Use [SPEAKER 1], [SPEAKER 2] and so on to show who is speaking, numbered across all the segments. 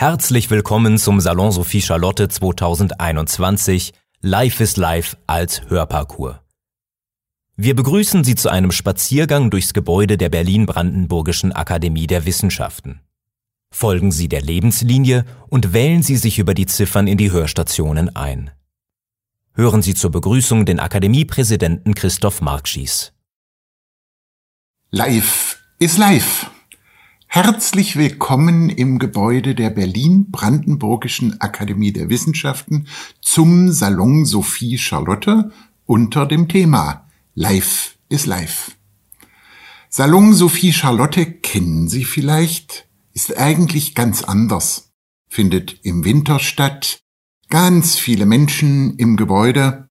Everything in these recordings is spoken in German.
[SPEAKER 1] Herzlich willkommen zum Salon Sophie Charlotte 2021 Life is Life als Hörparcours. Wir begrüßen Sie zu einem Spaziergang durchs Gebäude der Berlin-Brandenburgischen Akademie der Wissenschaften. Folgen Sie der Lebenslinie und wählen Sie sich über die Ziffern in die Hörstationen ein. Hören Sie zur Begrüßung den Akademiepräsidenten Christoph Markschies.
[SPEAKER 2] Life is Life. Herzlich willkommen im Gebäude der Berlin-Brandenburgischen Akademie der Wissenschaften zum Salon Sophie Charlotte unter dem Thema Life is Life. Salon Sophie Charlotte kennen Sie vielleicht, ist eigentlich ganz anders, findet im Winter statt, ganz viele Menschen im Gebäude,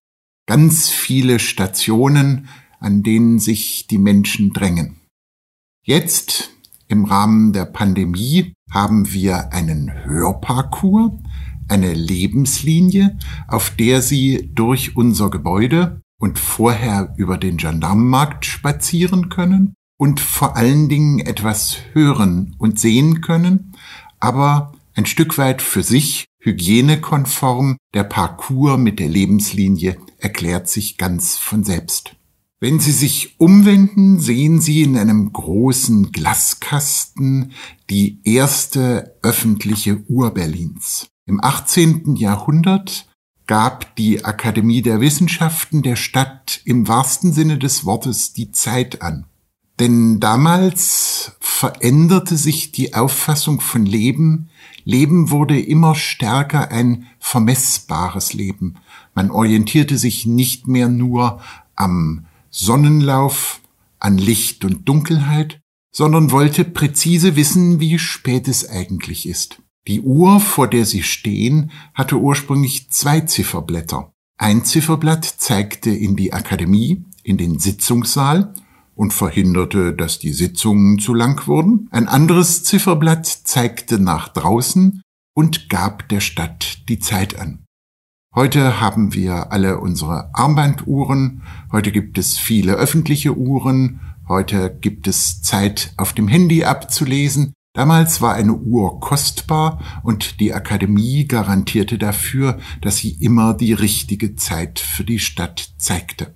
[SPEAKER 2] ganz viele Stationen, an denen sich die Menschen drängen. Jetzt im Rahmen der Pandemie haben wir einen Hörparcours, eine Lebenslinie, auf der Sie durch unser Gebäude und vorher über den Gendarmenmarkt spazieren können und vor allen Dingen etwas hören und sehen können, aber ein Stück weit für sich hygienekonform. Der Parcours mit der Lebenslinie erklärt sich ganz von selbst. Wenn Sie sich umwenden, sehen Sie in einem großen Glaskasten die erste öffentliche Uhr Berlins. Im 18. Jahrhundert gab die Akademie der Wissenschaften der Stadt im wahrsten Sinne des Wortes die Zeit an. Denn damals veränderte sich die Auffassung von Leben. Leben wurde immer stärker ein vermessbares Leben. Man orientierte sich nicht mehr nur am Sonnenlauf, an Licht und Dunkelheit, sondern wollte präzise wissen, wie spät es eigentlich ist. Die Uhr, vor der sie stehen, hatte ursprünglich zwei Zifferblätter. Ein Zifferblatt zeigte in die Akademie, in den Sitzungssaal und verhinderte, dass die Sitzungen zu lang wurden. Ein anderes Zifferblatt zeigte nach draußen und gab der Stadt die Zeit an. Heute haben wir alle unsere Armbanduhren, heute gibt es viele öffentliche Uhren, heute gibt es Zeit auf dem Handy abzulesen. Damals war eine Uhr kostbar und die Akademie garantierte dafür, dass sie immer die richtige Zeit für die Stadt zeigte.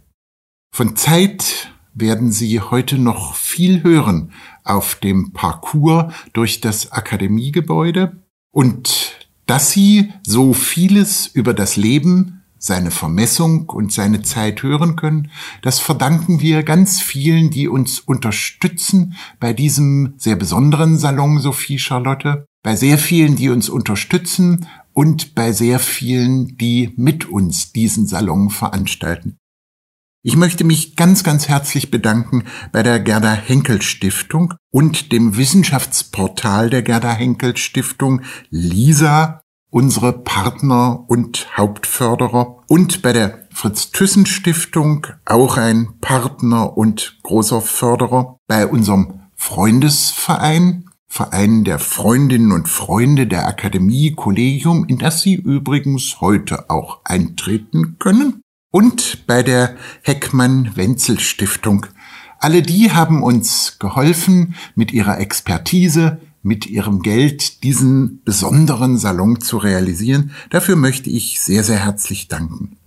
[SPEAKER 2] Von Zeit werden Sie heute noch viel hören auf dem Parcours durch das Akademiegebäude und dass sie so vieles über das Leben, seine Vermessung und seine Zeit hören können, das verdanken wir ganz vielen, die uns unterstützen bei diesem sehr besonderen Salon Sophie Charlotte, bei sehr vielen, die uns unterstützen und bei sehr vielen, die mit uns diesen Salon veranstalten. Ich möchte mich ganz, ganz herzlich bedanken bei der Gerda Henkel Stiftung und dem Wissenschaftsportal der Gerda Henkel Stiftung LISA, unsere Partner und Hauptförderer und bei der Fritz Thyssen Stiftung auch ein Partner und großer Förderer, bei unserem Freundesverein, Verein der Freundinnen und Freunde der Akademie Kollegium, in das Sie übrigens heute auch eintreten können und bei der Heckmann-Wenzel-Stiftung. Alle die haben uns geholfen, mit ihrer Expertise, mit ihrem Geld diesen besonderen Salon zu realisieren. Dafür möchte ich sehr, sehr herzlich danken.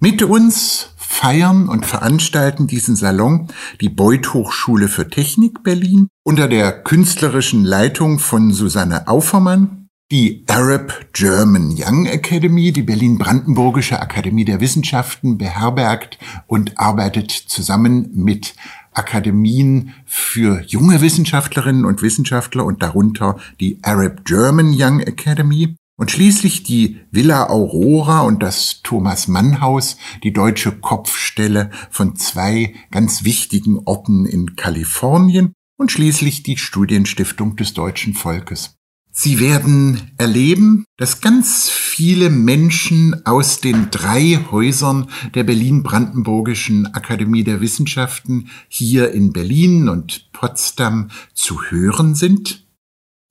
[SPEAKER 2] Mit uns feiern und veranstalten diesen Salon die Beuth Hochschule für Technik Berlin unter der künstlerischen Leitung von Susanne Aufermann, die Arab German Young Academy, die Berlin-Brandenburgische Akademie der Wissenschaften, beherbergt und arbeitet zusammen mit Akademien für junge Wissenschaftlerinnen und Wissenschaftler und darunter die Arab German Young Academy und schließlich die Villa Aurora und das Thomas Mann Haus, die deutsche Kopfstelle von zwei ganz wichtigen Orten in Kalifornien und schließlich die Studienstiftung des deutschen Volkes. Sie werden erleben, dass ganz viele Menschen aus den drei Häusern der Berlin-Brandenburgischen Akademie der Wissenschaften hier in Berlin und Potsdam zu hören sind.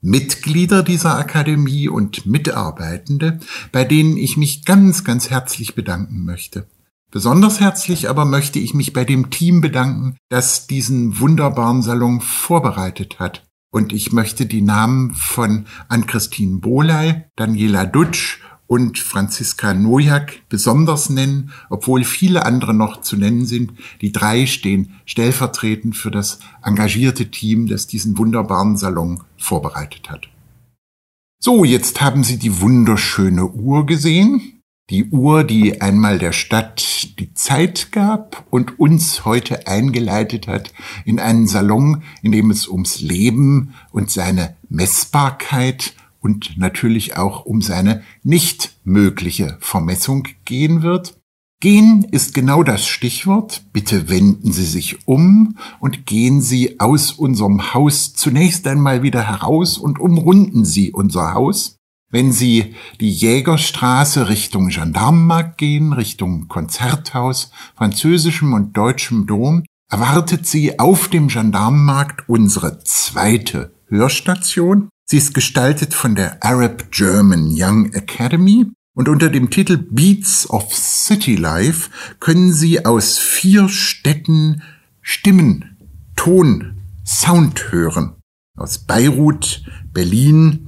[SPEAKER 2] Mitglieder dieser Akademie und Mitarbeitende, bei denen ich mich ganz, ganz herzlich bedanken möchte. Besonders herzlich aber möchte ich mich bei dem Team bedanken, das diesen wunderbaren Salon vorbereitet hat. Und ich möchte die Namen von Ann-Christine Bohley, Daniela Dutsch und Franziska Nojak besonders nennen, obwohl viele andere noch zu nennen sind. Die drei stehen stellvertretend für das engagierte Team, das diesen wunderbaren Salon vorbereitet hat. So, jetzt haben Sie die wunderschöne Uhr gesehen. Die Uhr, die einmal der Stadt die Zeit gab und uns heute eingeleitet hat in einen Salon, in dem es ums Leben und seine Messbarkeit und natürlich auch um seine nicht mögliche Vermessung gehen wird. Gehen ist genau das Stichwort. Bitte wenden Sie sich um und gehen Sie aus unserem Haus zunächst einmal wieder heraus und umrunden Sie unser Haus. Wenn Sie die Jägerstraße Richtung Gendarmenmarkt gehen, Richtung Konzerthaus, französischem und deutschem Dom, erwartet Sie auf dem Gendarmenmarkt unsere zweite Hörstation. Sie ist gestaltet von der Arab German Young Academy und unter dem Titel Beats of City Life können Sie aus vier Städten Stimmen, Ton, Sound hören. Aus Beirut, Berlin,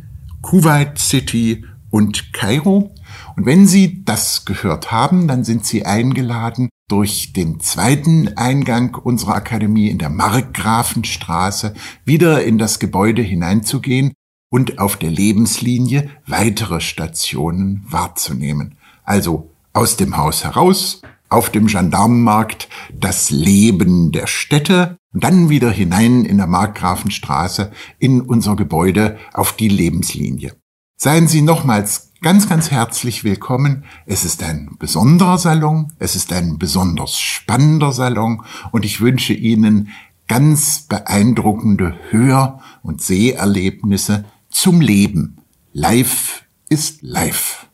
[SPEAKER 2] Kuwait City und Kairo. Und wenn Sie das gehört haben, dann sind Sie eingeladen, durch den zweiten Eingang unserer Akademie in der Markgrafenstraße wieder in das Gebäude hineinzugehen und auf der Lebenslinie weitere Stationen wahrzunehmen. Also aus dem Haus heraus, auf dem Gendarmenmarkt das Leben der Städte und dann wieder hinein in der Markgrafenstraße in unser Gebäude auf die Lebenslinie. Seien Sie nochmals ganz, ganz herzlich willkommen. Es ist ein besonderer Salon, es ist ein besonders spannender Salon und ich wünsche Ihnen ganz beeindruckende Hör- und Seherlebnisse zum Leben. Live ist live.